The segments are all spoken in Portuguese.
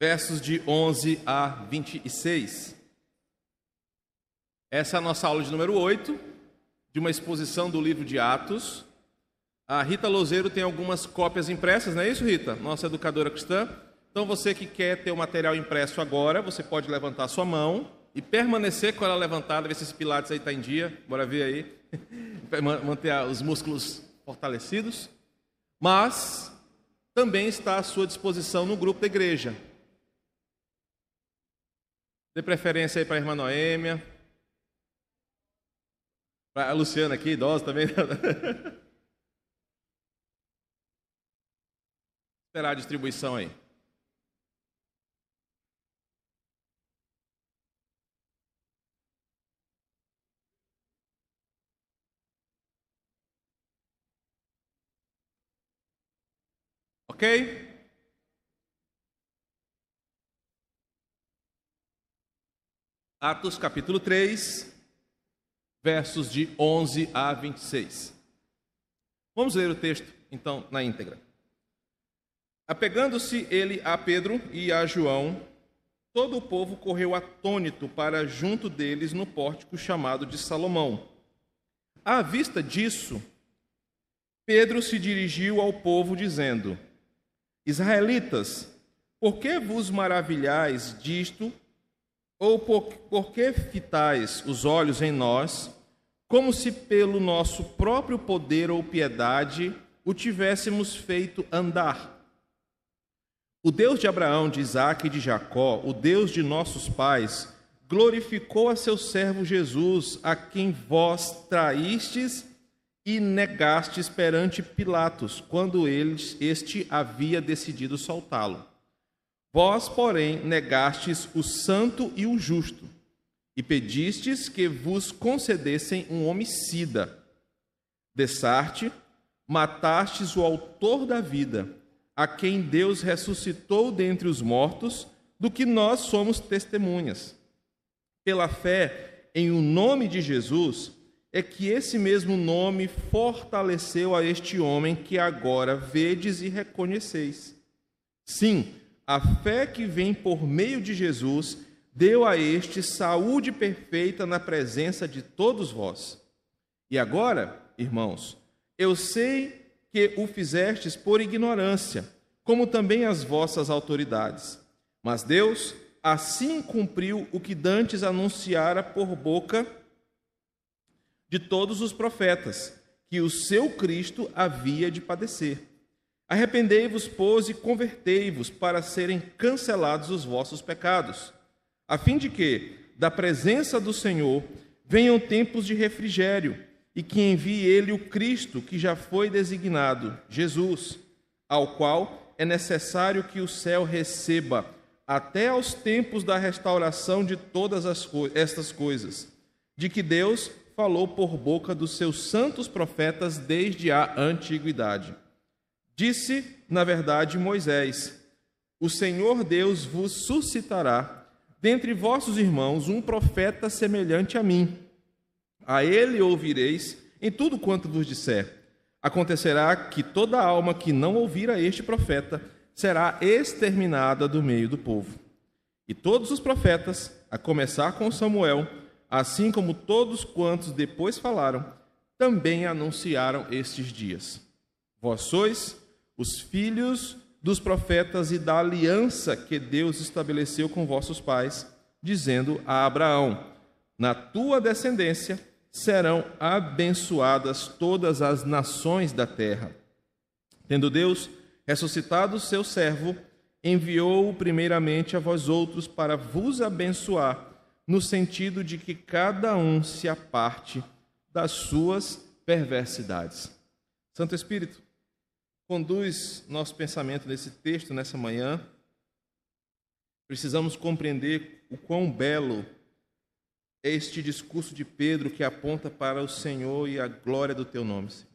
versos de 11 a 26. Essa é a nossa aula de número 8, de uma exposição do livro de Atos. A Rita Lozeiro tem algumas cópias impressas, não é isso, Rita? Nossa educadora cristã. Então, você que quer ter o material impresso agora, você pode levantar sua mão e permanecer com ela levantada, ver se esse pilates aí está em dia. Bora ver aí. Manter os músculos fortalecidos. Mas também está à sua disposição no grupo da igreja. Dê preferência aí para a irmã Noêmia. Para a Luciana aqui, idosa também. Esperar a distribuição aí. Ok? Atos capítulo 3, versos de 11 a 26. Vamos ler o texto, então, na íntegra. Apegando-se ele a Pedro e a João, todo o povo correu atônito para junto deles no pórtico chamado de Salomão. À vista disso, Pedro se dirigiu ao povo, dizendo: Israelitas, por que vos maravilhais disto ou por, por que fitais os olhos em nós, como se pelo nosso próprio poder ou piedade o tivéssemos feito andar? O Deus de Abraão, de Isaque e de Jacó, o Deus de nossos pais, glorificou a seu servo Jesus, a quem vós traístes e negastes perante Pilatos, quando eles, este havia decidido soltá-lo. Vós, porém, negastes o santo e o justo, e pedistes que vos concedessem um homicida. Dessarte, matastes o autor da vida, a quem Deus ressuscitou dentre os mortos, do que nós somos testemunhas. Pela fé em o nome de Jesus, é que esse mesmo nome fortaleceu a este homem que agora vedes e reconheceis. Sim, a fé que vem por meio de Jesus deu a este saúde perfeita na presença de todos vós. E agora, irmãos, eu sei que o fizestes por ignorância, como também as vossas autoridades. Mas Deus assim cumpriu o que dantes anunciara por boca de todos os profetas, que o seu Cristo havia de padecer Arrependei-vos, pois, e convertei-vos para serem cancelados os vossos pecados, a fim de que, da presença do Senhor, venham tempos de refrigério, e que envie ele o Cristo que já foi designado, Jesus, ao qual é necessário que o céu receba até aos tempos da restauração de todas as co estas coisas, de que Deus falou por boca dos seus santos profetas desde a antiguidade. Disse, na verdade, Moisés: O Senhor Deus vos suscitará dentre vossos irmãos um profeta semelhante a mim. A ele ouvireis em tudo quanto vos disser. Acontecerá que toda alma que não ouvir a este profeta será exterminada do meio do povo. E todos os profetas, a começar com Samuel, assim como todos quantos depois falaram, também anunciaram estes dias. Vós sois os filhos dos profetas e da aliança que Deus estabeleceu com vossos pais, dizendo a Abraão: Na tua descendência serão abençoadas todas as nações da terra. Tendo Deus ressuscitado o seu servo, enviou-o primeiramente a vós outros para vos abençoar, no sentido de que cada um se aparte das suas perversidades. Santo Espírito, conduz nosso pensamento nesse texto, nessa manhã, precisamos compreender o quão belo é este discurso de Pedro que aponta para o Senhor e a glória do teu nome. Senhor.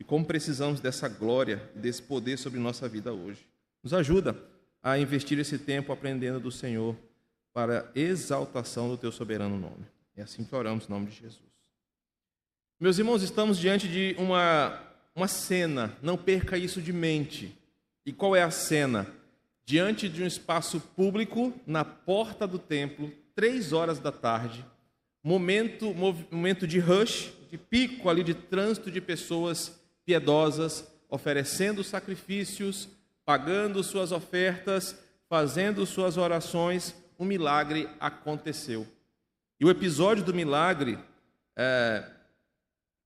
E como precisamos dessa glória, desse poder sobre nossa vida hoje. Nos ajuda a investir esse tempo aprendendo do Senhor para exaltação do teu soberano nome. É assim que oramos em nome de Jesus. Meus irmãos, estamos diante de uma uma cena, não perca isso de mente. E qual é a cena? diante de um espaço público, na porta do templo, três horas da tarde, momento, momento de rush, de pico ali de trânsito de pessoas piedosas, oferecendo sacrifícios, pagando suas ofertas, fazendo suas orações, um milagre aconteceu. E o episódio do milagre é,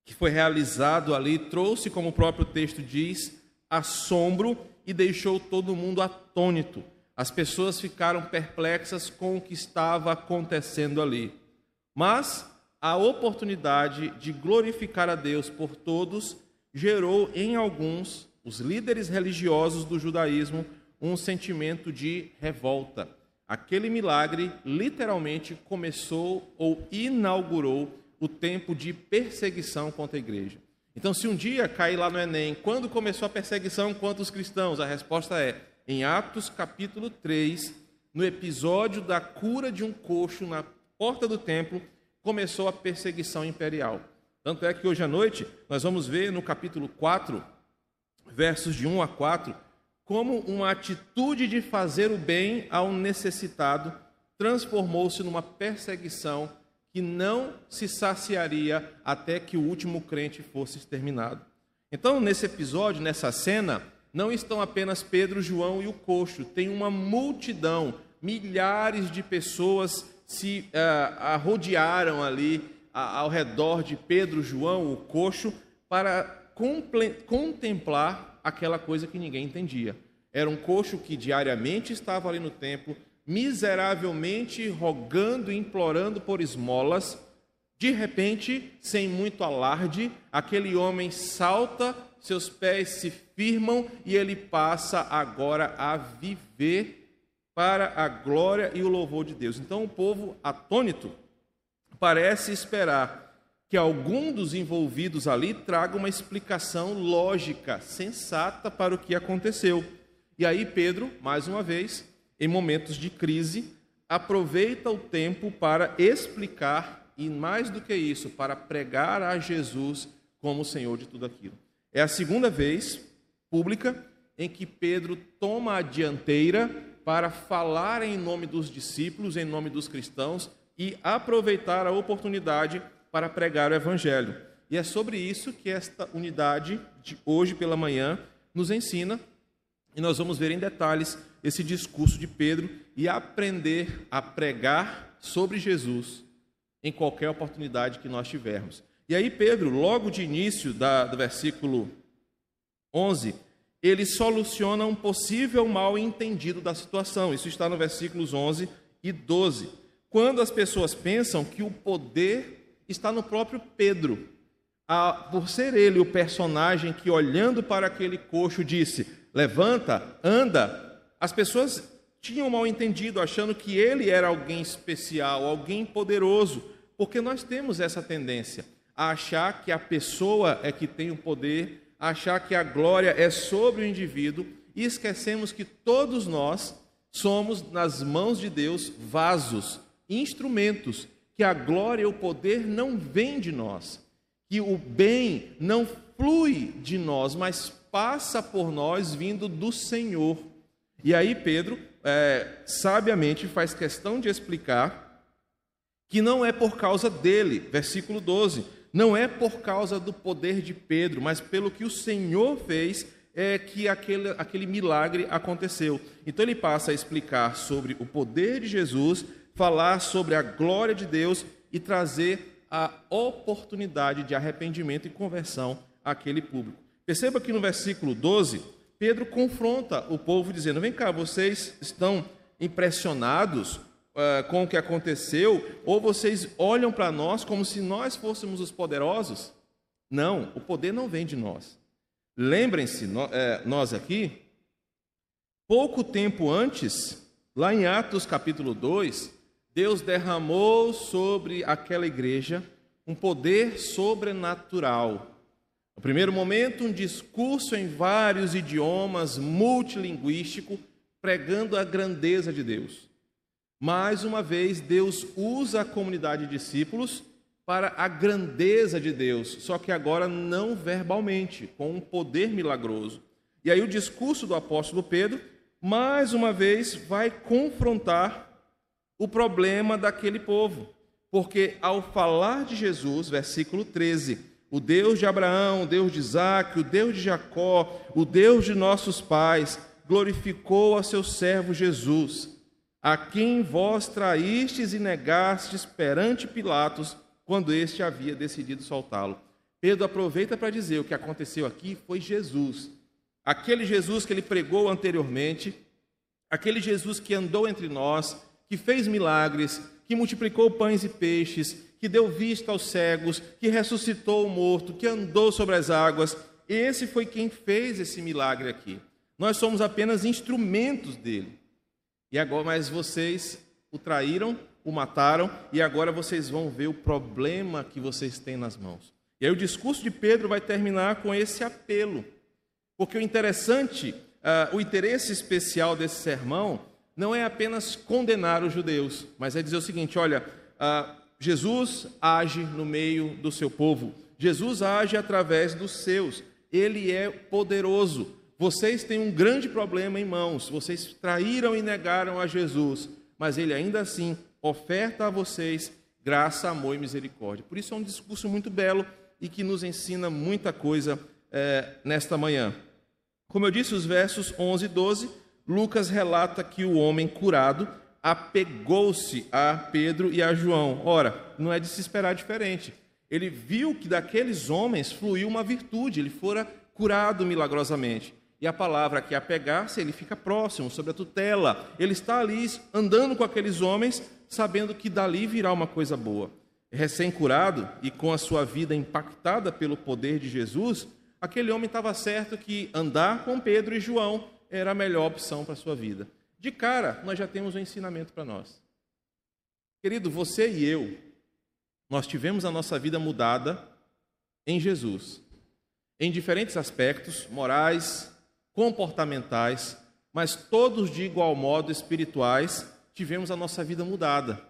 que foi realizado ali trouxe, como o próprio texto diz, assombro e deixou todo mundo atônito. As pessoas ficaram perplexas com o que estava acontecendo ali. Mas a oportunidade de glorificar a Deus por todos gerou em alguns, os líderes religiosos do judaísmo, um sentimento de revolta. Aquele milagre literalmente começou ou inaugurou o tempo de perseguição contra a igreja. Então, se um dia cair lá no Enem, quando começou a perseguição contra os cristãos? A resposta é em Atos capítulo 3, no episódio da cura de um coxo na porta do templo, começou a perseguição imperial. Tanto é que hoje à noite nós vamos ver no capítulo 4, versos de 1 a 4, como uma atitude de fazer o bem ao necessitado transformou-se numa perseguição que não se saciaria até que o último crente fosse exterminado. Então, nesse episódio, nessa cena, não estão apenas Pedro, João e o coxo, tem uma multidão, milhares de pessoas se uh, rodearam ali uh, ao redor de Pedro, João, o coxo, para contemplar aquela coisa que ninguém entendia. Era um coxo que diariamente estava ali no templo, miseravelmente rogando e implorando por esmolas. De repente, sem muito alarde, aquele homem salta, seus pés se firmam e ele passa agora a viver para a glória e o louvor de Deus. Então, o povo atônito parece esperar que algum dos envolvidos ali traga uma explicação lógica, sensata para o que aconteceu. E aí Pedro, mais uma vez, em momentos de crise, aproveita o tempo para explicar e mais do que isso, para pregar a Jesus como Senhor de tudo aquilo. É a segunda vez pública em que Pedro toma a dianteira para falar em nome dos discípulos, em nome dos cristãos e aproveitar a oportunidade para pregar o Evangelho. E é sobre isso que esta unidade de hoje pela manhã nos ensina, e nós vamos ver em detalhes esse discurso de Pedro e aprender a pregar sobre Jesus em qualquer oportunidade que nós tivermos. E aí, Pedro, logo de início da, do versículo 11, ele soluciona um possível mal entendido da situação. Isso está no versículos 11 e 12. Quando as pessoas pensam que o poder está no próprio Pedro. Ah, por ser ele o personagem que, olhando para aquele coxo, disse: Levanta, anda. As pessoas tinham mal entendido, achando que ele era alguém especial, alguém poderoso, porque nós temos essa tendência a achar que a pessoa é que tem o poder, a achar que a glória é sobre o indivíduo e esquecemos que todos nós somos, nas mãos de Deus, vasos, instrumentos que a glória e o poder não vêm de nós, que o bem não flui de nós, mas passa por nós vindo do Senhor. E aí Pedro é, sabiamente faz questão de explicar que não é por causa dele, versículo 12, não é por causa do poder de Pedro, mas pelo que o Senhor fez é que aquele, aquele milagre aconteceu. Então ele passa a explicar sobre o poder de Jesus falar sobre a glória de Deus e trazer a oportunidade de arrependimento e conversão àquele público. Perceba que no versículo 12, Pedro confronta o povo dizendo: Vem cá, vocês estão impressionados uh, com o que aconteceu, ou vocês olham para nós como se nós fôssemos os poderosos? Não, o poder não vem de nós. Lembrem-se, eh, nós aqui, pouco tempo antes, lá em Atos capítulo 2, Deus derramou sobre aquela igreja um poder sobrenatural. No primeiro momento, um discurso em vários idiomas, multilinguístico, pregando a grandeza de Deus. Mais uma vez, Deus usa a comunidade de discípulos para a grandeza de Deus, só que agora não verbalmente, com um poder milagroso. E aí o discurso do apóstolo Pedro mais uma vez vai confrontar o problema daquele povo. Porque ao falar de Jesus, versículo 13, o Deus de Abraão, o Deus de Isaac, o Deus de Jacó, o Deus de nossos pais, glorificou a seu servo Jesus, a quem vós traístes e negastes perante Pilatos, quando este havia decidido soltá-lo. Pedro aproveita para dizer o que aconteceu aqui foi Jesus. Aquele Jesus que ele pregou anteriormente, aquele Jesus que andou entre nós, que fez milagres, que multiplicou pães e peixes, que deu vista aos cegos, que ressuscitou o morto, que andou sobre as águas. Esse foi quem fez esse milagre aqui. Nós somos apenas instrumentos dele. E agora, mas vocês o traíram, o mataram, e agora vocês vão ver o problema que vocês têm nas mãos. E aí o discurso de Pedro vai terminar com esse apelo. Porque o interessante, uh, o interesse especial desse sermão não é apenas condenar os judeus, mas é dizer o seguinte: olha, uh, Jesus age no meio do seu povo, Jesus age através dos seus, ele é poderoso. Vocês têm um grande problema em mãos, vocês traíram e negaram a Jesus, mas ele ainda assim oferta a vocês graça, amor e misericórdia. Por isso é um discurso muito belo e que nos ensina muita coisa é, nesta manhã. Como eu disse, os versos 11 e 12, Lucas relata que o homem curado apegou-se a Pedro e a João. Ora, não é de se esperar diferente. Ele viu que daqueles homens fluiu uma virtude, ele fora curado milagrosamente. E a palavra que apegar-se, ele fica próximo, sobre a tutela. Ele está ali andando com aqueles homens, sabendo que dali virá uma coisa boa recém-curado e com a sua vida impactada pelo poder de Jesus, aquele homem estava certo que andar com Pedro e João era a melhor opção para a sua vida. De cara, nós já temos um ensinamento para nós. Querido, você e eu, nós tivemos a nossa vida mudada em Jesus, em diferentes aspectos morais, comportamentais, mas todos de igual modo espirituais, tivemos a nossa vida mudada.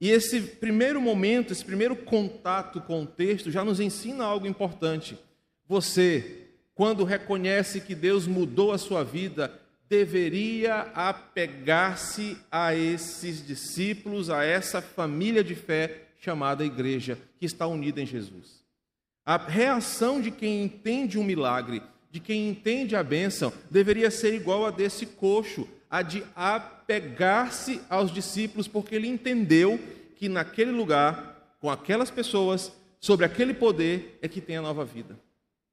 E esse primeiro momento, esse primeiro contato com o texto já nos ensina algo importante. Você, quando reconhece que Deus mudou a sua vida, deveria apegar-se a esses discípulos, a essa família de fé chamada igreja, que está unida em Jesus. A reação de quem entende um milagre, de quem entende a bênção, deveria ser igual a desse coxo, a de apegar-se aos discípulos, porque ele entendeu que naquele lugar, com aquelas pessoas, sobre aquele poder, é que tem a nova vida.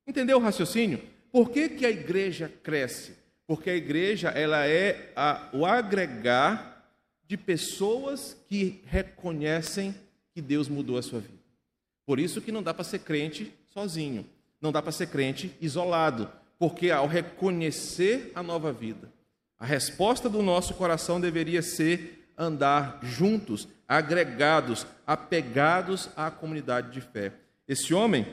Entendeu o raciocínio? Por que, que a igreja cresce? Porque a igreja ela é a, o agregar de pessoas que reconhecem que Deus mudou a sua vida. Por isso que não dá para ser crente sozinho, não dá para ser crente isolado, porque ao reconhecer a nova vida, a resposta do nosso coração deveria ser andar juntos, agregados, apegados à comunidade de fé. Esse homem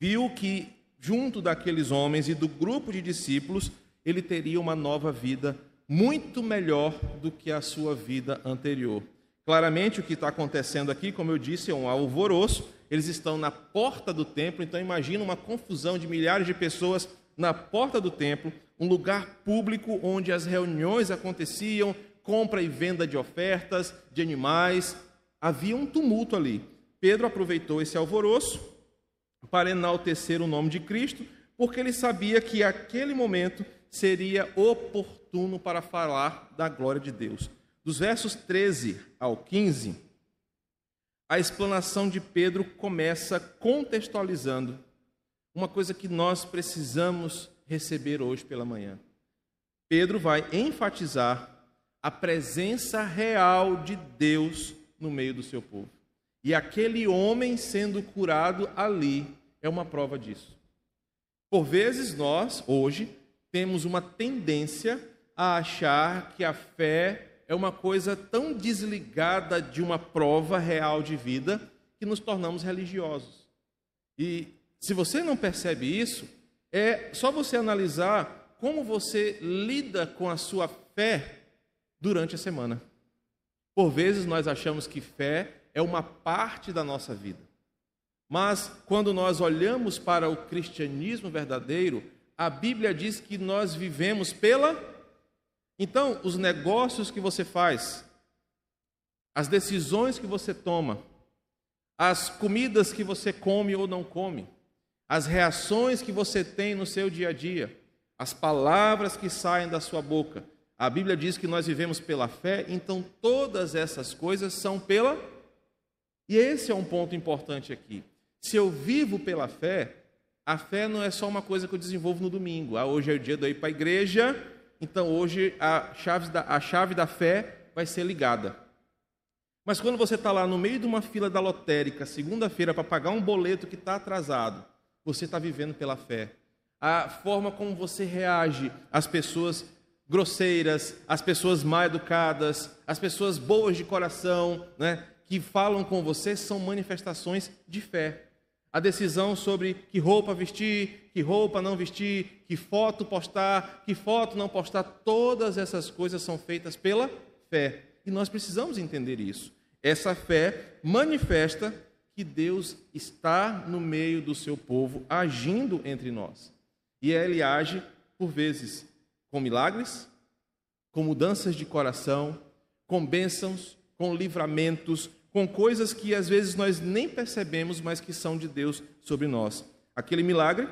viu que, junto daqueles homens e do grupo de discípulos, ele teria uma nova vida muito melhor do que a sua vida anterior. Claramente, o que está acontecendo aqui, como eu disse, é um alvoroço. Eles estão na porta do templo, então imagina uma confusão de milhares de pessoas na porta do templo, um lugar público onde as reuniões aconteciam, compra e venda de ofertas, de animais. Havia um tumulto ali. Pedro aproveitou esse alvoroço para enaltecer o nome de Cristo, porque ele sabia que aquele momento seria oportuno para falar da glória de Deus. Dos versos 13 ao 15, a explanação de Pedro começa contextualizando uma coisa que nós precisamos receber hoje pela manhã. Pedro vai enfatizar a presença real de Deus no meio do seu povo. E aquele homem sendo curado ali é uma prova disso. Por vezes nós, hoje, temos uma tendência a achar que a fé é uma coisa tão desligada de uma prova real de vida que nos tornamos religiosos. E se você não percebe isso, é só você analisar como você lida com a sua fé durante a semana. Por vezes nós achamos que fé é uma parte da nossa vida. Mas quando nós olhamos para o cristianismo verdadeiro, a Bíblia diz que nós vivemos pela Então, os negócios que você faz, as decisões que você toma, as comidas que você come ou não come, as reações que você tem no seu dia a dia, as palavras que saem da sua boca. A Bíblia diz que nós vivemos pela fé, então todas essas coisas são pela. E esse é um ponto importante aqui. Se eu vivo pela fé, a fé não é só uma coisa que eu desenvolvo no domingo. Ah, hoje é o dia de eu ir para a igreja, então hoje a chave, da, a chave da fé vai ser ligada. Mas quando você está lá no meio de uma fila da lotérica, segunda-feira, para pagar um boleto que está atrasado, você está vivendo pela fé. A forma como você reage às pessoas grosseiras, às pessoas mal educadas, às pessoas boas de coração, né, que falam com você, são manifestações de fé. A decisão sobre que roupa vestir, que roupa não vestir, que foto postar, que foto não postar, todas essas coisas são feitas pela fé. E nós precisamos entender isso. Essa fé manifesta que Deus está no meio do seu povo, agindo entre nós. E ele age, por vezes, com milagres, com mudanças de coração, com bênçãos, com livramentos, com coisas que às vezes nós nem percebemos, mas que são de Deus sobre nós. Aquele milagre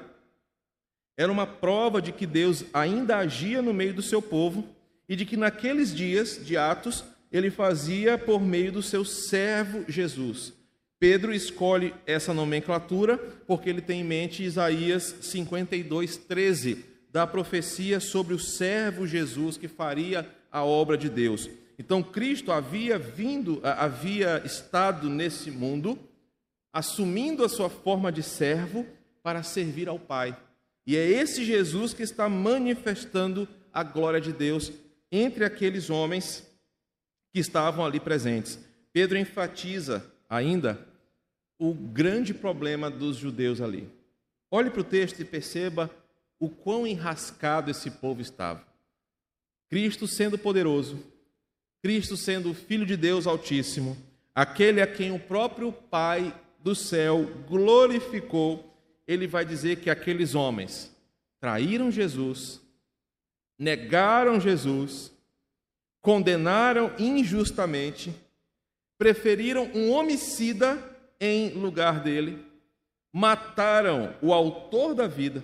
era uma prova de que Deus ainda agia no meio do seu povo e de que naqueles dias de Atos ele fazia por meio do seu servo Jesus. Pedro escolhe essa nomenclatura porque ele tem em mente Isaías 52, 13, da profecia sobre o servo Jesus que faria a obra de Deus. Então Cristo havia vindo, havia estado nesse mundo, assumindo a sua forma de servo para servir ao Pai. E é esse Jesus que está manifestando a glória de Deus entre aqueles homens que estavam ali presentes. Pedro enfatiza ainda o grande problema dos judeus ali. Olhe para o texto e perceba o quão enrascado esse povo estava. Cristo sendo poderoso, Cristo sendo o Filho de Deus Altíssimo, aquele a quem o próprio Pai do céu glorificou, ele vai dizer que aqueles homens traíram Jesus, negaram Jesus, condenaram injustamente, preferiram um homicida em lugar dele, mataram o autor da vida,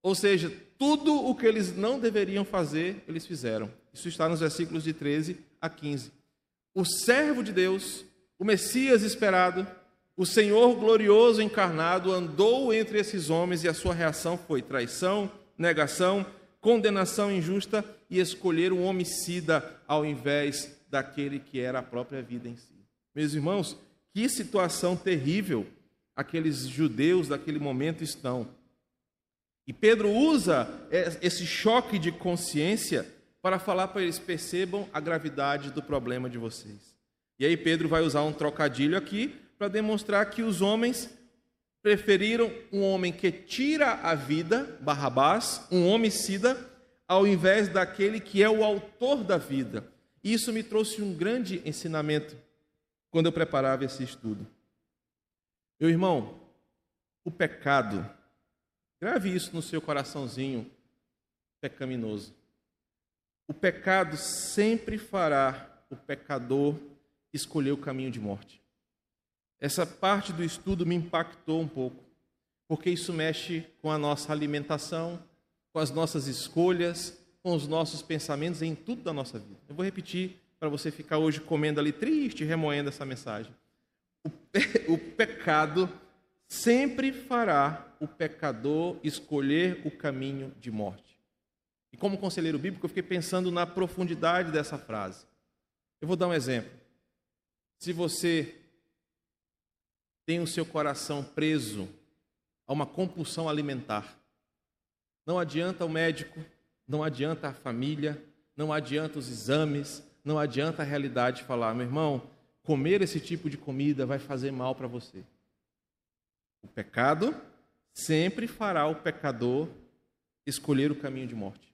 ou seja, tudo o que eles não deveriam fazer, eles fizeram. Isso está nos versículos de 13 a 15. O servo de Deus, o Messias esperado, o Senhor glorioso encarnado andou entre esses homens e a sua reação foi traição, negação, condenação injusta e escolher um homicida ao invés daquele que era a própria vida em si. Meus irmãos, que situação terrível aqueles judeus daquele momento estão. E Pedro usa esse choque de consciência para falar para eles: percebam a gravidade do problema de vocês. E aí Pedro vai usar um trocadilho aqui para demonstrar que os homens preferiram um homem que tira a vida, Barrabás, um homicida, ao invés daquele que é o autor da vida. Isso me trouxe um grande ensinamento quando eu preparava esse estudo. Meu irmão, o pecado, grave isso no seu coraçãozinho pecaminoso. O pecado sempre fará o pecador escolher o caminho de morte. Essa parte do estudo me impactou um pouco, porque isso mexe com a nossa alimentação, com as nossas escolhas, com os nossos pensamentos, em tudo da nossa vida. Eu vou repetir para você ficar hoje comendo ali triste, remoendo essa mensagem. O, pe o pecado sempre fará o pecador escolher o caminho de morte. E como conselheiro bíblico, eu fiquei pensando na profundidade dessa frase. Eu vou dar um exemplo. Se você tem o seu coração preso a uma compulsão alimentar, não adianta o médico, não adianta a família, não adianta os exames, não adianta a realidade falar, meu irmão, comer esse tipo de comida vai fazer mal para você. O pecado sempre fará o pecador escolher o caminho de morte.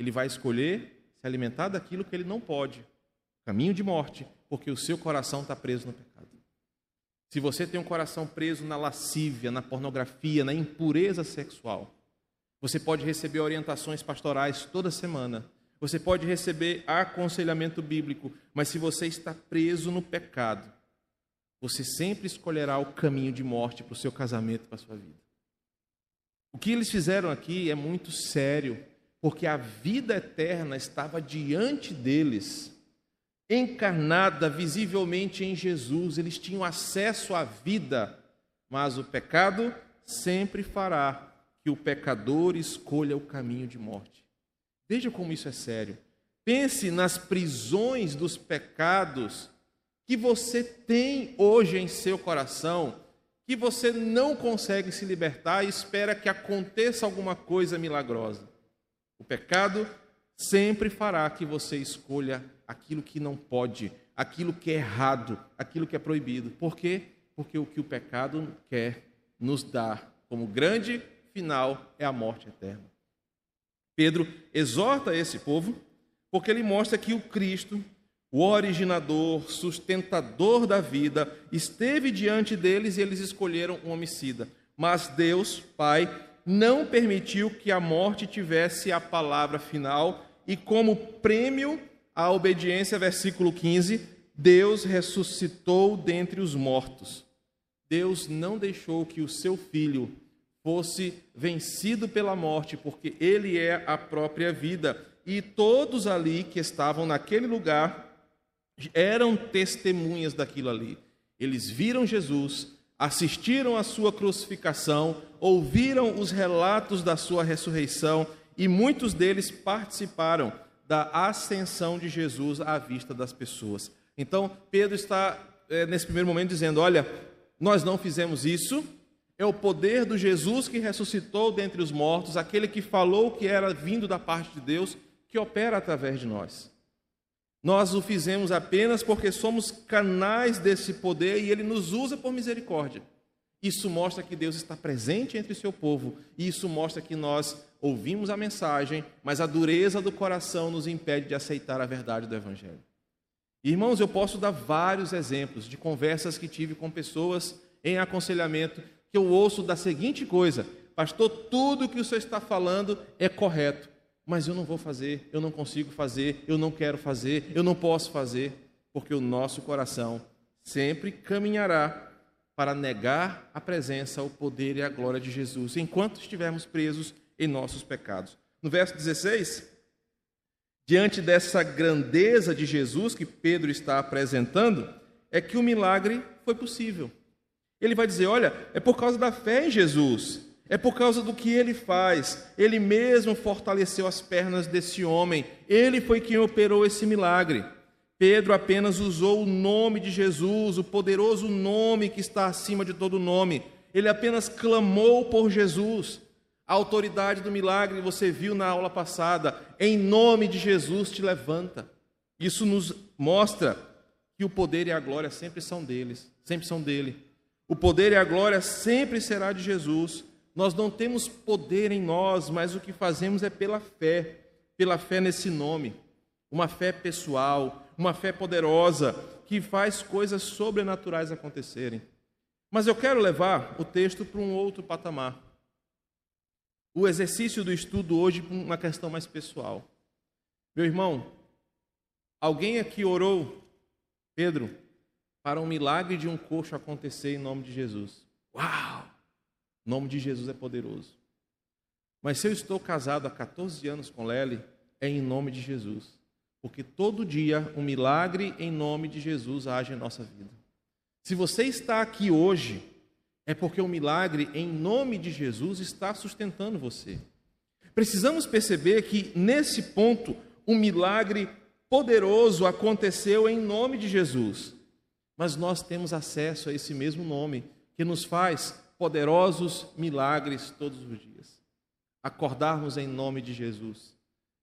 Ele vai escolher se alimentar daquilo que ele não pode, caminho de morte, porque o seu coração está preso no pecado. Se você tem um coração preso na lascívia, na pornografia, na impureza sexual, você pode receber orientações pastorais toda semana você pode receber aconselhamento bíblico, mas se você está preso no pecado, você sempre escolherá o caminho de morte para o seu casamento, para a sua vida. O que eles fizeram aqui é muito sério, porque a vida eterna estava diante deles, encarnada visivelmente em Jesus. Eles tinham acesso à vida, mas o pecado sempre fará que o pecador escolha o caminho de morte. Veja como isso é sério. Pense nas prisões dos pecados que você tem hoje em seu coração, que você não consegue se libertar e espera que aconteça alguma coisa milagrosa. O pecado sempre fará que você escolha aquilo que não pode, aquilo que é errado, aquilo que é proibido. Por quê? Porque o que o pecado quer nos dar como grande final é a morte eterna. Pedro exorta esse povo porque ele mostra que o Cristo, o originador, sustentador da vida, esteve diante deles e eles escolheram um homicida. Mas Deus, Pai, não permitiu que a morte tivesse a palavra final e, como prêmio à obediência, versículo 15, Deus ressuscitou dentre os mortos. Deus não deixou que o seu filho fosse vencido pela morte, porque ele é a própria vida. E todos ali que estavam naquele lugar eram testemunhas daquilo ali. Eles viram Jesus, assistiram à sua crucificação, ouviram os relatos da sua ressurreição e muitos deles participaram da ascensão de Jesus à vista das pessoas. Então, Pedro está, é, nesse primeiro momento, dizendo: Olha, nós não fizemos isso, é o poder do Jesus que ressuscitou dentre os mortos, aquele que falou que era vindo da parte de Deus, que opera através de nós. Nós o fizemos apenas porque somos canais desse poder e ele nos usa por misericórdia. Isso mostra que Deus está presente entre seu povo, e isso mostra que nós ouvimos a mensagem, mas a dureza do coração nos impede de aceitar a verdade do Evangelho. Irmãos, eu posso dar vários exemplos de conversas que tive com pessoas em aconselhamento que eu ouço da seguinte coisa: Pastor, tudo que o senhor está falando é correto, mas eu não vou fazer, eu não consigo fazer, eu não quero fazer, eu não posso fazer, porque o nosso coração sempre caminhará para negar a presença, o poder e a glória de Jesus, enquanto estivermos presos em nossos pecados. No verso 16, diante dessa grandeza de Jesus que Pedro está apresentando, é que o milagre foi possível. Ele vai dizer: olha, é por causa da fé em Jesus, é por causa do que ele faz. Ele mesmo fortaleceu as pernas desse homem, ele foi quem operou esse milagre. Pedro apenas usou o nome de Jesus, o poderoso nome que está acima de todo nome. Ele apenas clamou por Jesus. A autoridade do milagre, você viu na aula passada, em nome de Jesus te levanta. Isso nos mostra que o poder e a glória sempre são deles, sempre são dele. O poder e a glória sempre será de Jesus. Nós não temos poder em nós, mas o que fazemos é pela fé, pela fé nesse nome. Uma fé pessoal, uma fé poderosa que faz coisas sobrenaturais acontecerem. Mas eu quero levar o texto para um outro patamar. O exercício do estudo hoje para uma questão mais pessoal. Meu irmão, alguém aqui orou, Pedro, para um milagre de um coxo acontecer em nome de Jesus. Uau! O nome de Jesus é poderoso. Mas se eu estou casado há 14 anos com Lely, é em nome de Jesus. Porque todo dia um milagre em nome de Jesus age em nossa vida. Se você está aqui hoje, é porque o um milagre em nome de Jesus está sustentando você. Precisamos perceber que nesse ponto um milagre poderoso aconteceu em nome de Jesus mas nós temos acesso a esse mesmo nome que nos faz poderosos milagres todos os dias. Acordarmos em nome de Jesus,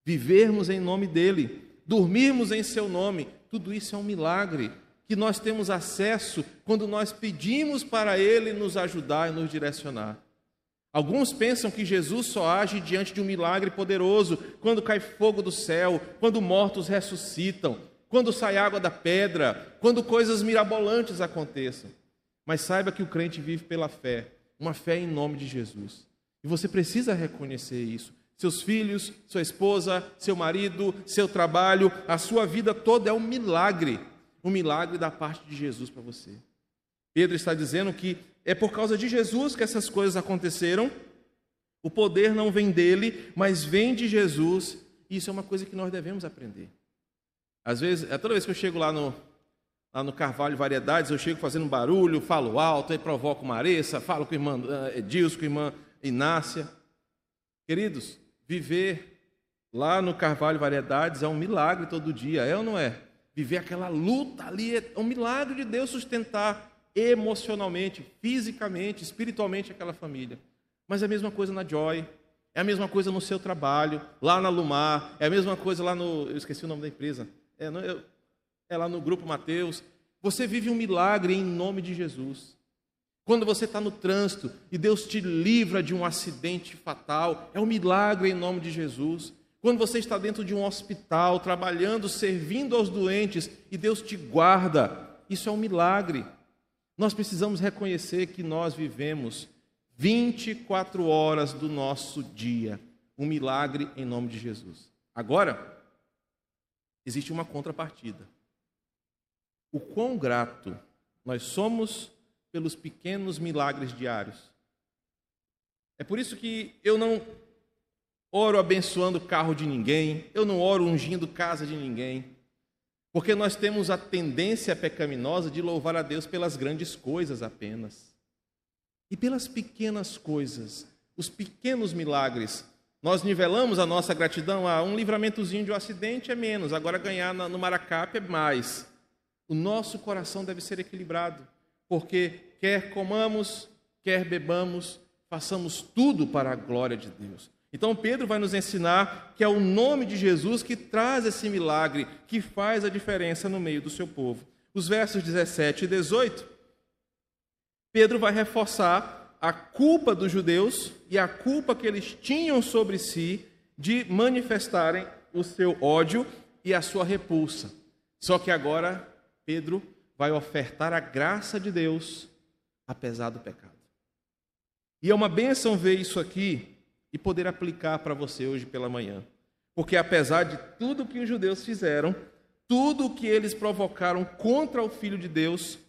vivermos em nome dele, dormirmos em seu nome, tudo isso é um milagre que nós temos acesso quando nós pedimos para ele nos ajudar e nos direcionar. Alguns pensam que Jesus só age diante de um milagre poderoso, quando cai fogo do céu, quando mortos ressuscitam, quando sai água da pedra, quando coisas mirabolantes aconteçam. Mas saiba que o crente vive pela fé, uma fé em nome de Jesus. E você precisa reconhecer isso. seus filhos, sua esposa, seu marido, seu trabalho, a sua vida toda é um milagre, um milagre da parte de Jesus para você. Pedro está dizendo que é por causa de Jesus que essas coisas aconteceram. O poder não vem dele, mas vem de Jesus. E isso é uma coisa que nós devemos aprender. Às vezes, é toda vez que eu chego lá no, lá no Carvalho Variedades, eu chego fazendo barulho, falo alto, aí provoco Maressa, falo com a irmã eh, Edilson, com a irmã Inácia. Queridos, viver lá no Carvalho Variedades é um milagre todo dia, é ou não é? Viver aquela luta ali é um milagre de Deus sustentar emocionalmente, fisicamente, espiritualmente aquela família. Mas é a mesma coisa na Joy, é a mesma coisa no seu trabalho, lá na Lumar, é a mesma coisa lá no. Eu esqueci o nome da empresa. É, no, é lá no Grupo Mateus. Você vive um milagre em nome de Jesus. Quando você está no trânsito e Deus te livra de um acidente fatal, é um milagre em nome de Jesus. Quando você está dentro de um hospital, trabalhando, servindo aos doentes e Deus te guarda, isso é um milagre. Nós precisamos reconhecer que nós vivemos 24 horas do nosso dia, um milagre em nome de Jesus. Agora, existe uma contrapartida. O quão grato nós somos pelos pequenos milagres diários. É por isso que eu não oro abençoando o carro de ninguém, eu não oro ungindo casa de ninguém. Porque nós temos a tendência pecaminosa de louvar a Deus pelas grandes coisas apenas. E pelas pequenas coisas, os pequenos milagres. Nós nivelamos a nossa gratidão a um livramentozinho de um acidente é menos, agora ganhar no Maracap é mais. O nosso coração deve ser equilibrado, porque quer comamos, quer bebamos, façamos tudo para a glória de Deus. Então Pedro vai nos ensinar que é o nome de Jesus que traz esse milagre, que faz a diferença no meio do seu povo. Os versos 17 e 18, Pedro vai reforçar a culpa dos judeus e a culpa que eles tinham sobre si de manifestarem o seu ódio e a sua repulsa. Só que agora Pedro vai ofertar a graça de Deus apesar do pecado. E é uma bênção ver isso aqui e poder aplicar para você hoje pela manhã. Porque apesar de tudo que os judeus fizeram, tudo o que eles provocaram contra o Filho de Deus,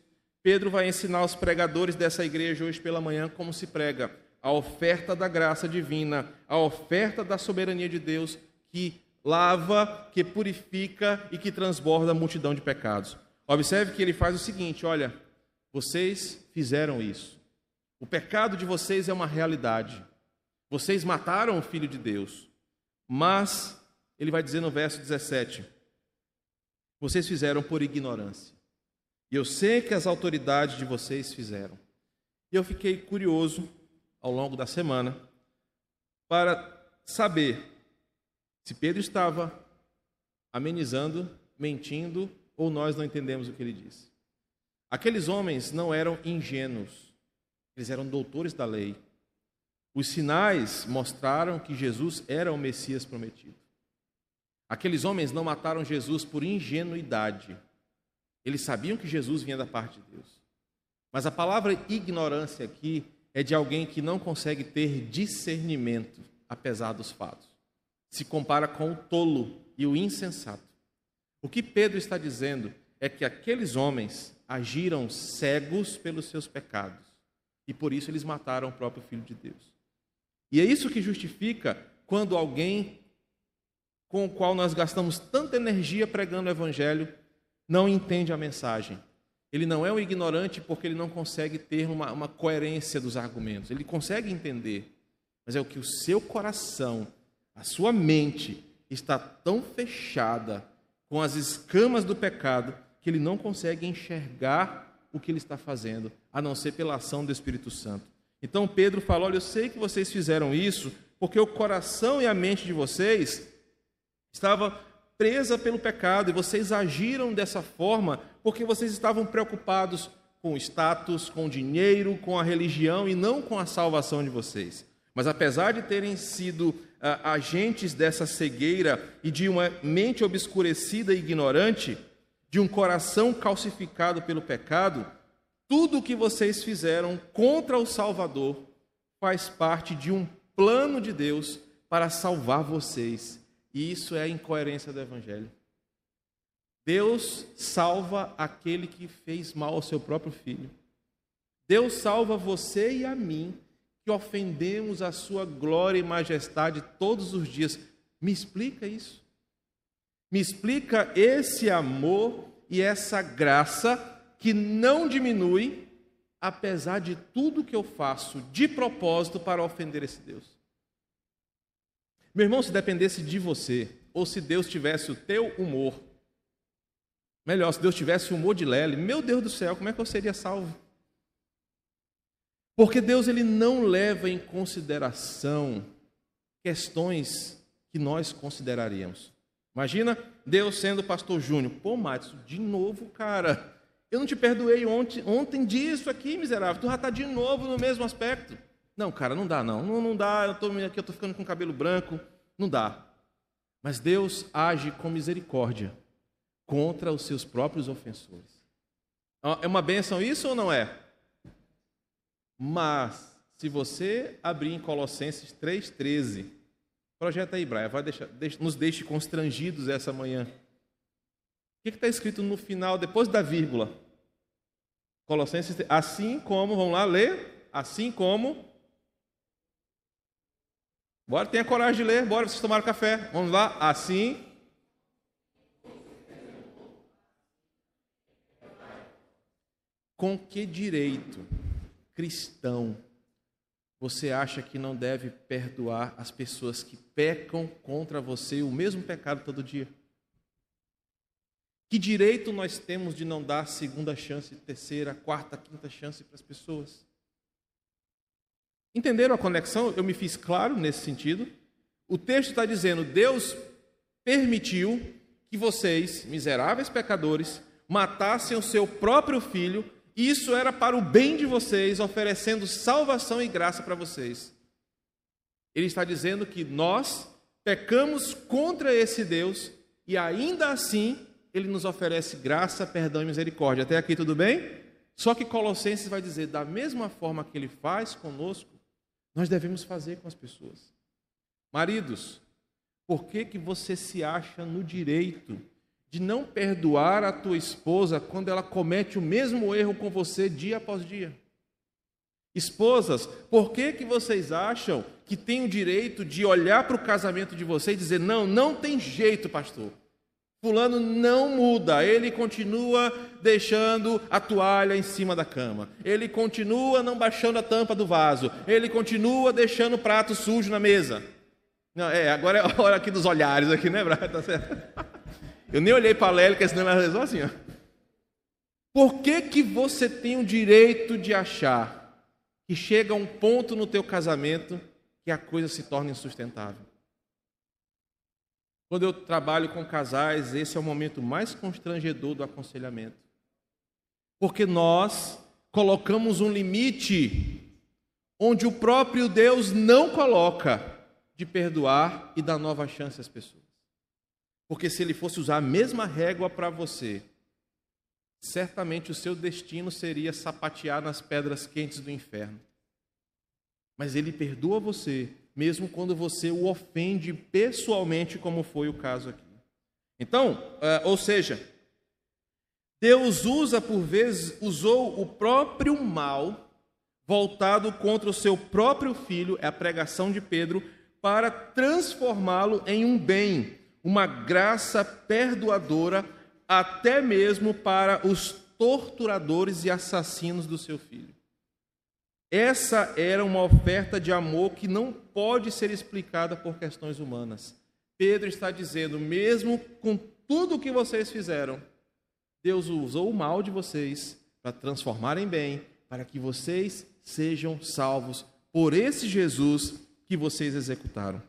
Pedro vai ensinar aos pregadores dessa igreja hoje pela manhã como se prega a oferta da graça divina, a oferta da soberania de Deus que lava, que purifica e que transborda a multidão de pecados. Observe que ele faz o seguinte: olha, vocês fizeram isso. O pecado de vocês é uma realidade. Vocês mataram o filho de Deus. Mas, ele vai dizer no verso 17: Vocês fizeram por ignorância. E eu sei que as autoridades de vocês fizeram. E eu fiquei curioso ao longo da semana para saber se Pedro estava amenizando, mentindo ou nós não entendemos o que ele disse. Aqueles homens não eram ingênuos, eles eram doutores da lei. Os sinais mostraram que Jesus era o Messias prometido. Aqueles homens não mataram Jesus por ingenuidade. Eles sabiam que Jesus vinha da parte de Deus. Mas a palavra ignorância aqui é de alguém que não consegue ter discernimento, apesar dos fatos. Se compara com o tolo e o insensato. O que Pedro está dizendo é que aqueles homens agiram cegos pelos seus pecados e por isso eles mataram o próprio Filho de Deus. E é isso que justifica quando alguém com o qual nós gastamos tanta energia pregando o Evangelho não entende a mensagem. Ele não é um ignorante porque ele não consegue ter uma, uma coerência dos argumentos. Ele consegue entender, mas é o que o seu coração, a sua mente está tão fechada com as escamas do pecado que ele não consegue enxergar o que ele está fazendo, a não ser pela ação do Espírito Santo. Então Pedro fala: Olha, eu sei que vocês fizeram isso porque o coração e a mente de vocês estava presa pelo pecado e vocês agiram dessa forma porque vocês estavam preocupados com o status, com o dinheiro, com a religião e não com a salvação de vocês. Mas apesar de terem sido ah, agentes dessa cegueira e de uma mente obscurecida e ignorante, de um coração calcificado pelo pecado, tudo o que vocês fizeram contra o Salvador faz parte de um plano de Deus para salvar vocês. E isso é a incoerência do Evangelho. Deus salva aquele que fez mal ao seu próprio filho. Deus salva você e a mim, que ofendemos a sua glória e majestade todos os dias. Me explica isso. Me explica esse amor e essa graça que não diminui, apesar de tudo que eu faço de propósito para ofender esse Deus. Meu irmão, se dependesse de você, ou se Deus tivesse o teu humor, melhor, se Deus tivesse o humor de Lely, meu Deus do céu, como é que eu seria salvo? Porque Deus ele não leva em consideração questões que nós consideraríamos. Imagina Deus sendo pastor Júnior. Pô, Matos, de novo, cara. Eu não te perdoei ontem, ontem disso aqui, miserável. Tu já está de novo no mesmo aspecto. Não, cara, não dá, não. Não, não dá. Eu tô, aqui eu estou ficando com cabelo branco. Não dá. Mas Deus age com misericórdia contra os seus próprios ofensores. É uma bênção isso ou não é? Mas, se você abrir em Colossenses 3,13, projeta aí, Braia, vai deixar, deixa, nos deixe constrangidos essa manhã. O que está escrito no final, depois da vírgula? Colossenses, assim como, vamos lá ler, assim como. Bora, tenha coragem de ler, bora, vocês tomaram café. Vamos lá, assim com que direito cristão você acha que não deve perdoar as pessoas que pecam contra você o mesmo pecado todo dia? Que direito nós temos de não dar segunda chance, terceira, quarta, quinta chance para as pessoas? Entenderam a conexão? Eu me fiz claro nesse sentido. O texto está dizendo: Deus permitiu que vocês, miseráveis pecadores, matassem o seu próprio filho isso era para o bem de vocês, oferecendo salvação e graça para vocês. Ele está dizendo que nós pecamos contra esse Deus e ainda assim ele nos oferece graça, perdão e misericórdia. Até aqui tudo bem? Só que Colossenses vai dizer, da mesma forma que ele faz conosco, nós devemos fazer com as pessoas. Maridos, por que, que você se acha no direito de não perdoar a tua esposa quando ela comete o mesmo erro com você dia após dia. Esposas, por que, que vocês acham que têm o direito de olhar para o casamento de vocês e dizer: não, não tem jeito, pastor? Fulano não muda, ele continua deixando a toalha em cima da cama, ele continua não baixando a tampa do vaso, ele continua deixando o prato sujo na mesa. Não, é, agora é a hora aqui dos olhares, aqui, né, Braga? Tá certo? Eu nem olhei para a Lélica, senão ela rezou assim. Ó. Por que, que você tem o direito de achar que chega um ponto no teu casamento que a coisa se torna insustentável? Quando eu trabalho com casais, esse é o momento mais constrangedor do aconselhamento. Porque nós colocamos um limite onde o próprio Deus não coloca de perdoar e dar nova chance às pessoas. Porque se ele fosse usar a mesma régua para você, certamente o seu destino seria sapatear nas pedras quentes do inferno. Mas ele perdoa você, mesmo quando você o ofende pessoalmente, como foi o caso aqui. Então, uh, ou seja, Deus usa por vezes, usou o próprio mal voltado contra o seu próprio filho, é a pregação de Pedro, para transformá-lo em um bem, uma graça perdoadora até mesmo para os torturadores e assassinos do seu filho. Essa era uma oferta de amor que não pode ser explicada por questões humanas. Pedro está dizendo, mesmo com tudo o que vocês fizeram, Deus usou o mal de vocês para transformar em bem, para que vocês sejam salvos por esse Jesus que vocês executaram.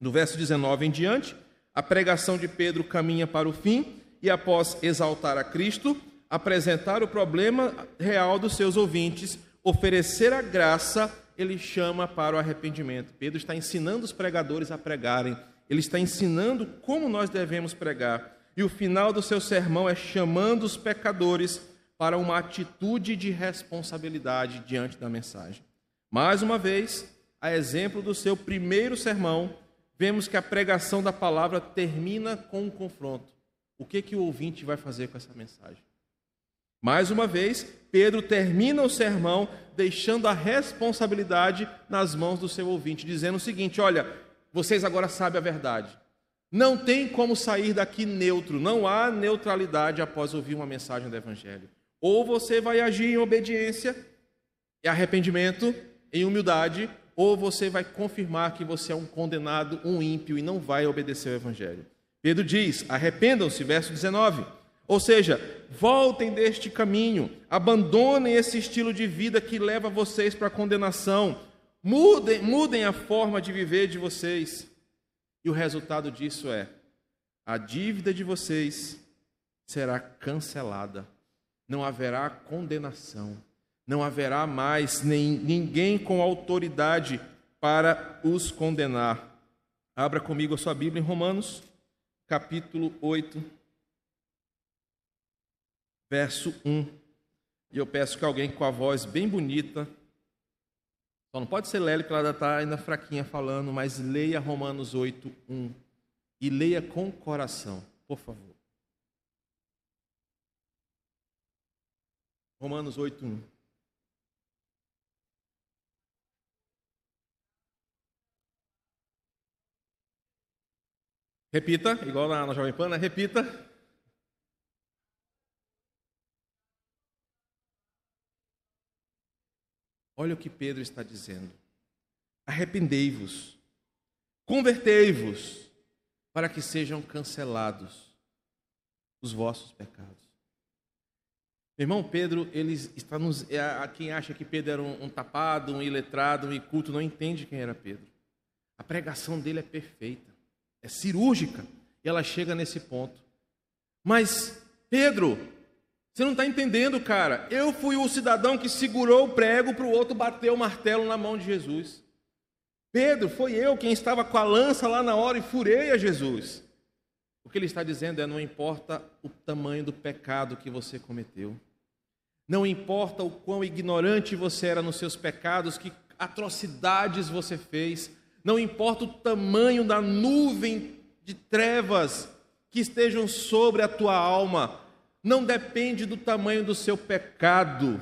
No verso 19 em diante, a pregação de Pedro caminha para o fim e, após exaltar a Cristo, apresentar o problema real dos seus ouvintes, oferecer a graça, ele chama para o arrependimento. Pedro está ensinando os pregadores a pregarem, ele está ensinando como nós devemos pregar. E o final do seu sermão é chamando os pecadores para uma atitude de responsabilidade diante da mensagem. Mais uma vez, a exemplo do seu primeiro sermão, vemos que a pregação da palavra termina com um confronto. O que que o ouvinte vai fazer com essa mensagem? Mais uma vez, Pedro termina o sermão deixando a responsabilidade nas mãos do seu ouvinte, dizendo o seguinte: Olha, vocês agora sabem a verdade. Não tem como sair daqui neutro, não há neutralidade após ouvir uma mensagem do Evangelho. Ou você vai agir em obediência e arrependimento, em humildade, ou você vai confirmar que você é um condenado, um ímpio e não vai obedecer ao Evangelho. Pedro diz: arrependam-se, verso 19. Ou seja, voltem deste caminho, abandonem esse estilo de vida que leva vocês para a condenação, mudem, mudem a forma de viver de vocês. E o resultado disso é: a dívida de vocês será cancelada, não haverá condenação, não haverá mais nem, ninguém com autoridade para os condenar. Abra comigo a sua Bíblia em Romanos, capítulo 8 verso 1. E eu peço que alguém com a voz bem bonita, só não pode ser Lélio, que ela está ainda fraquinha falando, mas leia Romanos 8, 1. E leia com coração, por favor. Romanos 8, 1. Repita, igual na, na Jovem Pan, né? repita. Olha o que Pedro está dizendo. Arrependei-vos, convertei-vos, para que sejam cancelados os vossos pecados. Meu irmão Pedro, ele está nos. É, quem acha que Pedro era um, um tapado, um iletrado, um inculto, não entende quem era Pedro. A pregação dele é perfeita, é cirúrgica, e ela chega nesse ponto. Mas, Pedro, você não está entendendo, cara. Eu fui o cidadão que segurou o prego para o outro bater o martelo na mão de Jesus. Pedro, foi eu quem estava com a lança lá na hora e furei a Jesus. O que ele está dizendo é: não importa o tamanho do pecado que você cometeu, não importa o quão ignorante você era nos seus pecados, que atrocidades você fez, não importa o tamanho da nuvem de trevas que estejam sobre a tua alma, não depende do tamanho do seu pecado,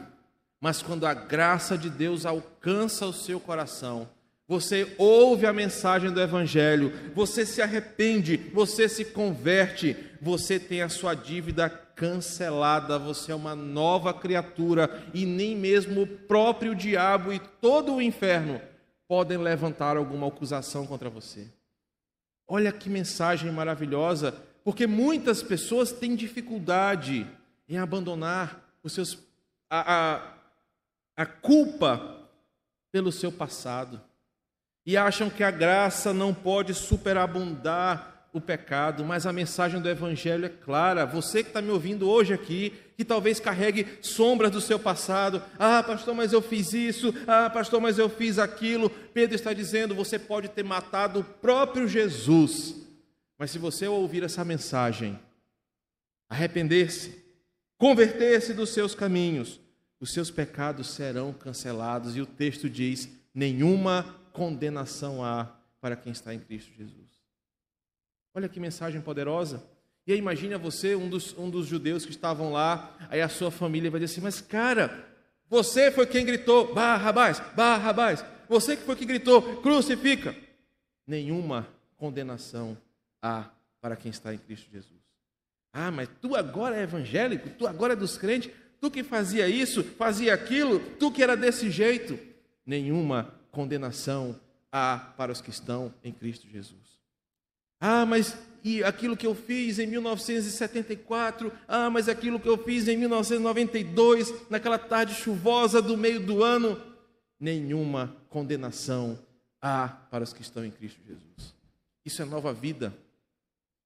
mas quando a graça de Deus alcança o seu coração, você ouve a mensagem do Evangelho, você se arrepende, você se converte, você tem a sua dívida cancelada, você é uma nova criatura e nem mesmo o próprio diabo e todo o inferno podem levantar alguma acusação contra você. Olha que mensagem maravilhosa porque muitas pessoas têm dificuldade em abandonar os seus, a, a, a culpa pelo seu passado e acham que a graça não pode superabundar o pecado, mas a mensagem do Evangelho é clara. Você que está me ouvindo hoje aqui, que talvez carregue sombras do seu passado, ah, pastor, mas eu fiz isso, ah, pastor, mas eu fiz aquilo. Pedro está dizendo: você pode ter matado o próprio Jesus mas se você ouvir essa mensagem, arrepender-se, converter-se dos seus caminhos, os seus pecados serão cancelados. E o texto diz: nenhuma condenação há para quem está em Cristo Jesus. Olha que mensagem poderosa. E aí imagina você, um dos, um dos judeus que estavam lá, aí a sua família vai dizer assim, mas cara, você foi quem gritou, Barrabás, Barrabás, você que foi quem gritou, crucifica. Nenhuma condenação há para quem está em Cristo Jesus. Ah, mas tu agora é evangélico, tu agora é dos crentes, tu que fazia isso, fazia aquilo, tu que era desse jeito. Nenhuma condenação há para os que estão em Cristo Jesus. Ah, mas e aquilo que eu fiz em 1974, ah, mas aquilo que eu fiz em 1992, naquela tarde chuvosa do meio do ano, nenhuma condenação há para os que estão em Cristo Jesus. Isso é nova vida.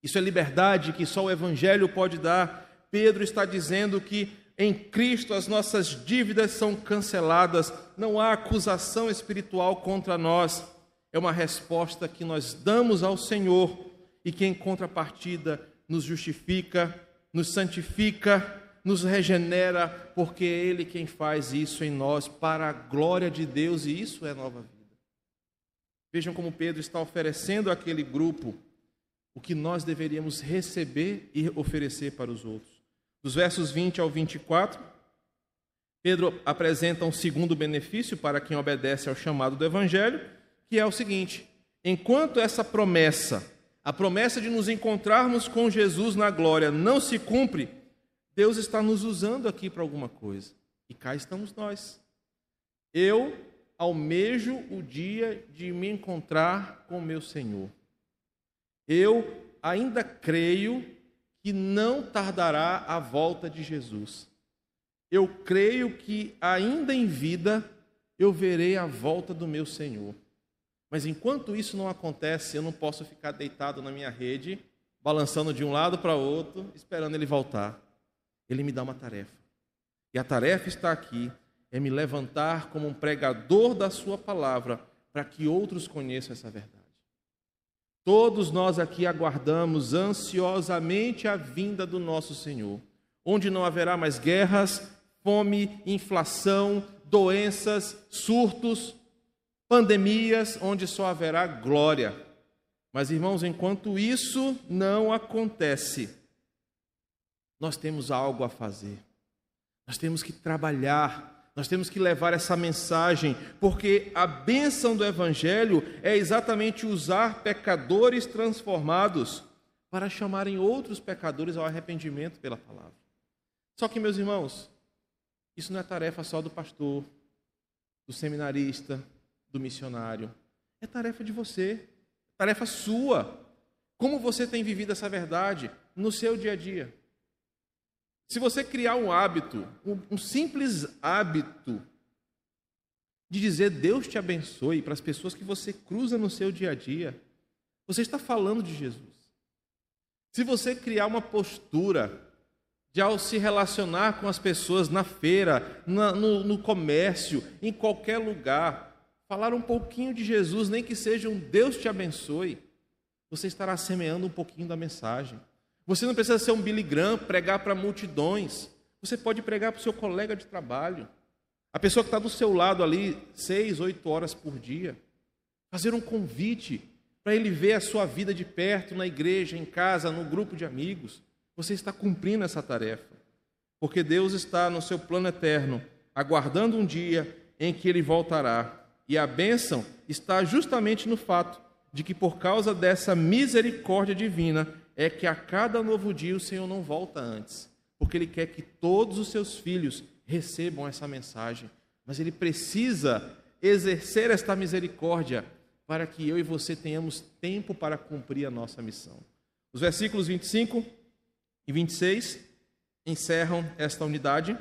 Isso é liberdade que só o Evangelho pode dar. Pedro está dizendo que em Cristo as nossas dívidas são canceladas, não há acusação espiritual contra nós. É uma resposta que nós damos ao Senhor e que, em contrapartida, nos justifica, nos santifica, nos regenera, porque é Ele quem faz isso em nós para a glória de Deus e isso é nova vida. Vejam como Pedro está oferecendo àquele grupo o que nós deveríamos receber e oferecer para os outros. Dos versos 20 ao 24, Pedro apresenta um segundo benefício para quem obedece ao chamado do Evangelho, que é o seguinte: enquanto essa promessa, a promessa de nos encontrarmos com Jesus na glória, não se cumpre, Deus está nos usando aqui para alguma coisa. E cá estamos nós. Eu almejo o dia de me encontrar com meu Senhor. Eu ainda creio que não tardará a volta de Jesus. Eu creio que ainda em vida eu verei a volta do meu Senhor. Mas enquanto isso não acontece, eu não posso ficar deitado na minha rede, balançando de um lado para outro, esperando ele voltar. Ele me dá uma tarefa. E a tarefa está aqui: é me levantar como um pregador da Sua palavra, para que outros conheçam essa verdade. Todos nós aqui aguardamos ansiosamente a vinda do nosso Senhor, onde não haverá mais guerras, fome, inflação, doenças, surtos, pandemias, onde só haverá glória. Mas, irmãos, enquanto isso não acontece, nós temos algo a fazer. Nós temos que trabalhar nós temos que levar essa mensagem, porque a bênção do Evangelho é exatamente usar pecadores transformados para chamarem outros pecadores ao arrependimento pela palavra. Só que, meus irmãos, isso não é tarefa só do pastor, do seminarista, do missionário. É tarefa de você, tarefa sua. Como você tem vivido essa verdade no seu dia a dia? Se você criar um hábito, um, simples hábito de dizer Deus te abençoe para as pessoas que você cruza no seu dia a dia, você está falando de Jesus. Se você criar uma postura de ao se relacionar com as pessoas na feira, na, no, no comércio, em qualquer lugar, falar um pouquinho de Jesus, nem que seja um Deus te abençoe, você estará semeando um pouquinho da mensagem. Você não precisa ser um Billy Graham, pregar para multidões. Você pode pregar para o seu colega de trabalho. A pessoa que está do seu lado ali, seis, oito horas por dia. Fazer um convite para ele ver a sua vida de perto, na igreja, em casa, no grupo de amigos. Você está cumprindo essa tarefa. Porque Deus está no seu plano eterno, aguardando um dia em que ele voltará. E a bênção está justamente no fato de que, por causa dessa misericórdia divina, é que a cada novo dia o Senhor não volta antes, porque Ele quer que todos os seus filhos recebam essa mensagem, mas Ele precisa exercer esta misericórdia para que eu e você tenhamos tempo para cumprir a nossa missão. Os versículos 25 e 26 encerram esta unidade,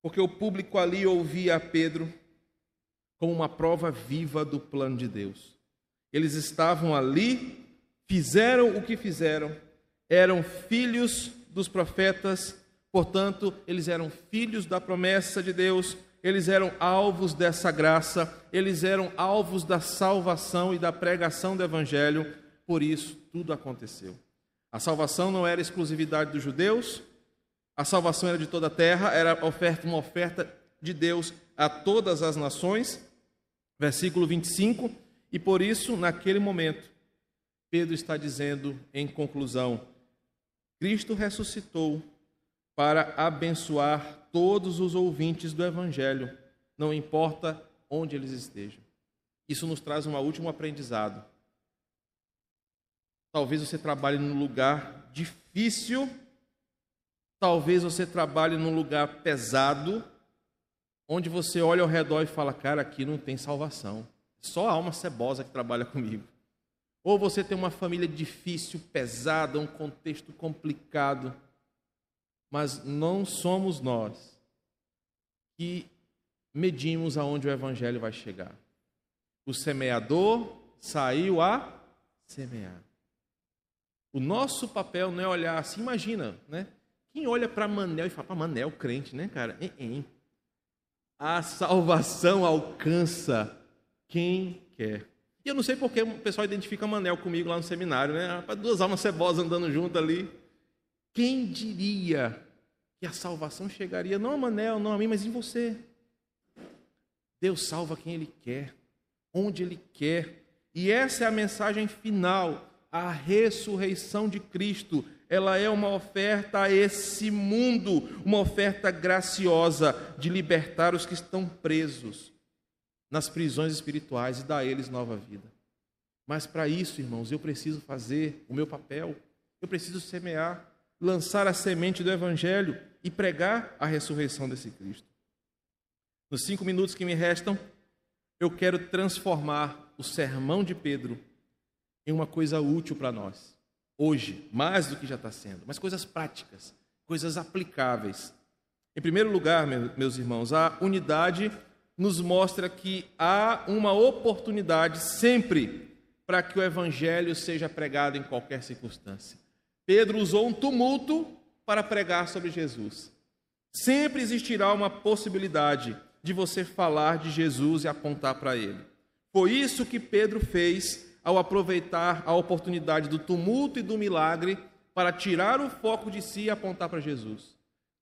porque o público ali ouvia a Pedro como uma prova viva do plano de Deus. Eles estavam ali fizeram o que fizeram, eram filhos dos profetas, portanto, eles eram filhos da promessa de Deus, eles eram alvos dessa graça, eles eram alvos da salvação e da pregação do evangelho, por isso tudo aconteceu. A salvação não era exclusividade dos judeus, a salvação era de toda a terra, era oferta, uma oferta de Deus a todas as nações. Versículo 25, e por isso, naquele momento, Pedro está dizendo em conclusão: Cristo ressuscitou para abençoar todos os ouvintes do Evangelho, não importa onde eles estejam. Isso nos traz um último aprendizado. Talvez você trabalhe num lugar difícil, talvez você trabalhe num lugar pesado, onde você olha ao redor e fala: Cara, aqui não tem salvação. Só a alma cebosa que trabalha comigo. Ou você tem uma família difícil, pesada, um contexto complicado, mas não somos nós que medimos aonde o evangelho vai chegar. O semeador saiu a semear. O nosso papel não é olhar assim, imagina, né? Quem olha para Manel e fala, para Manel, crente, né, cara? A salvação alcança quem quer. E eu não sei porque o pessoal identifica Manel comigo lá no seminário, né? Duas almas cebosas andando junto ali. Quem diria que a salvação chegaria não a Manel, não a mim, mas em você? Deus salva quem Ele quer. onde Ele quer. E essa é a mensagem final, a ressurreição de Cristo. Ela é uma oferta a esse mundo, uma oferta graciosa de libertar os que estão presos nas prisões espirituais e dar a eles nova vida. Mas para isso, irmãos, eu preciso fazer o meu papel, eu preciso semear, lançar a semente do Evangelho e pregar a ressurreição desse Cristo. Nos cinco minutos que me restam, eu quero transformar o sermão de Pedro em uma coisa útil para nós, hoje, mais do que já está sendo, mas coisas práticas, coisas aplicáveis. Em primeiro lugar, meus irmãos, a unidade nos mostra que há uma oportunidade sempre para que o evangelho seja pregado em qualquer circunstância. Pedro usou um tumulto para pregar sobre Jesus. Sempre existirá uma possibilidade de você falar de Jesus e apontar para ele. Foi isso que Pedro fez ao aproveitar a oportunidade do tumulto e do milagre para tirar o foco de si e apontar para Jesus.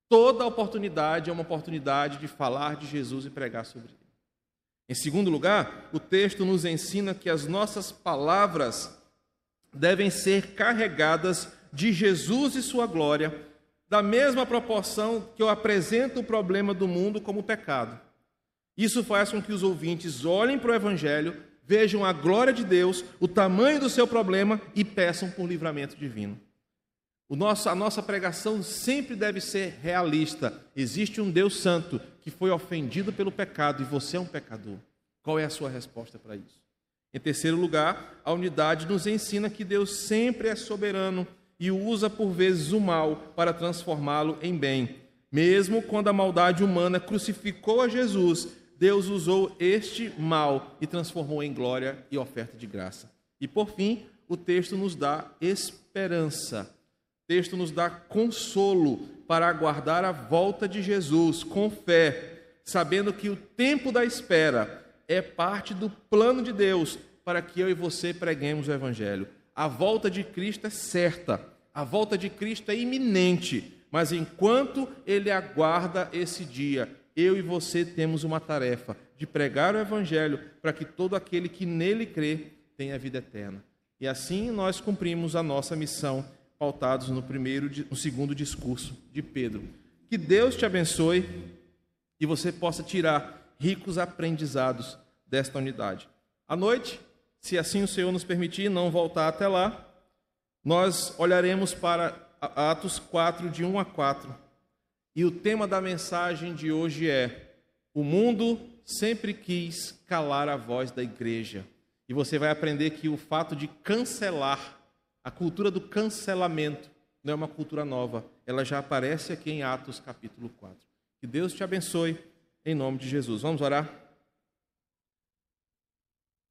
Toda oportunidade é uma oportunidade de falar de Jesus e pregar sobre ele. Em segundo lugar, o texto nos ensina que as nossas palavras devem ser carregadas de Jesus e sua glória, da mesma proporção que eu apresento o problema do mundo como pecado. Isso faz com que os ouvintes olhem para o Evangelho, vejam a glória de Deus, o tamanho do seu problema e peçam por livramento divino. O nosso, a nossa pregação sempre deve ser realista. Existe um Deus santo que foi ofendido pelo pecado e você é um pecador. Qual é a sua resposta para isso? Em terceiro lugar, a unidade nos ensina que Deus sempre é soberano e usa por vezes o mal para transformá-lo em bem. Mesmo quando a maldade humana crucificou a Jesus, Deus usou este mal e transformou em glória e oferta de graça. E por fim, o texto nos dá esperança. O texto nos dá consolo para aguardar a volta de Jesus com fé, sabendo que o tempo da espera é parte do plano de Deus para que eu e você preguemos o Evangelho. A volta de Cristo é certa, a volta de Cristo é iminente, mas enquanto ele aguarda esse dia, eu e você temos uma tarefa de pregar o Evangelho para que todo aquele que nele crê tenha vida eterna. E assim nós cumprimos a nossa missão, pautados no primeiro, no segundo discurso de Pedro. Que Deus te abençoe e você possa tirar ricos aprendizados desta unidade. À noite, se assim o Senhor nos permitir não voltar até lá, nós olharemos para Atos 4, de 1 a 4. E o tema da mensagem de hoje é: O mundo sempre quis calar a voz da igreja. E você vai aprender que o fato de cancelar, a cultura do cancelamento, não é uma cultura nova, ela já aparece aqui em Atos capítulo 4. Que Deus te abençoe, em nome de Jesus. Vamos orar?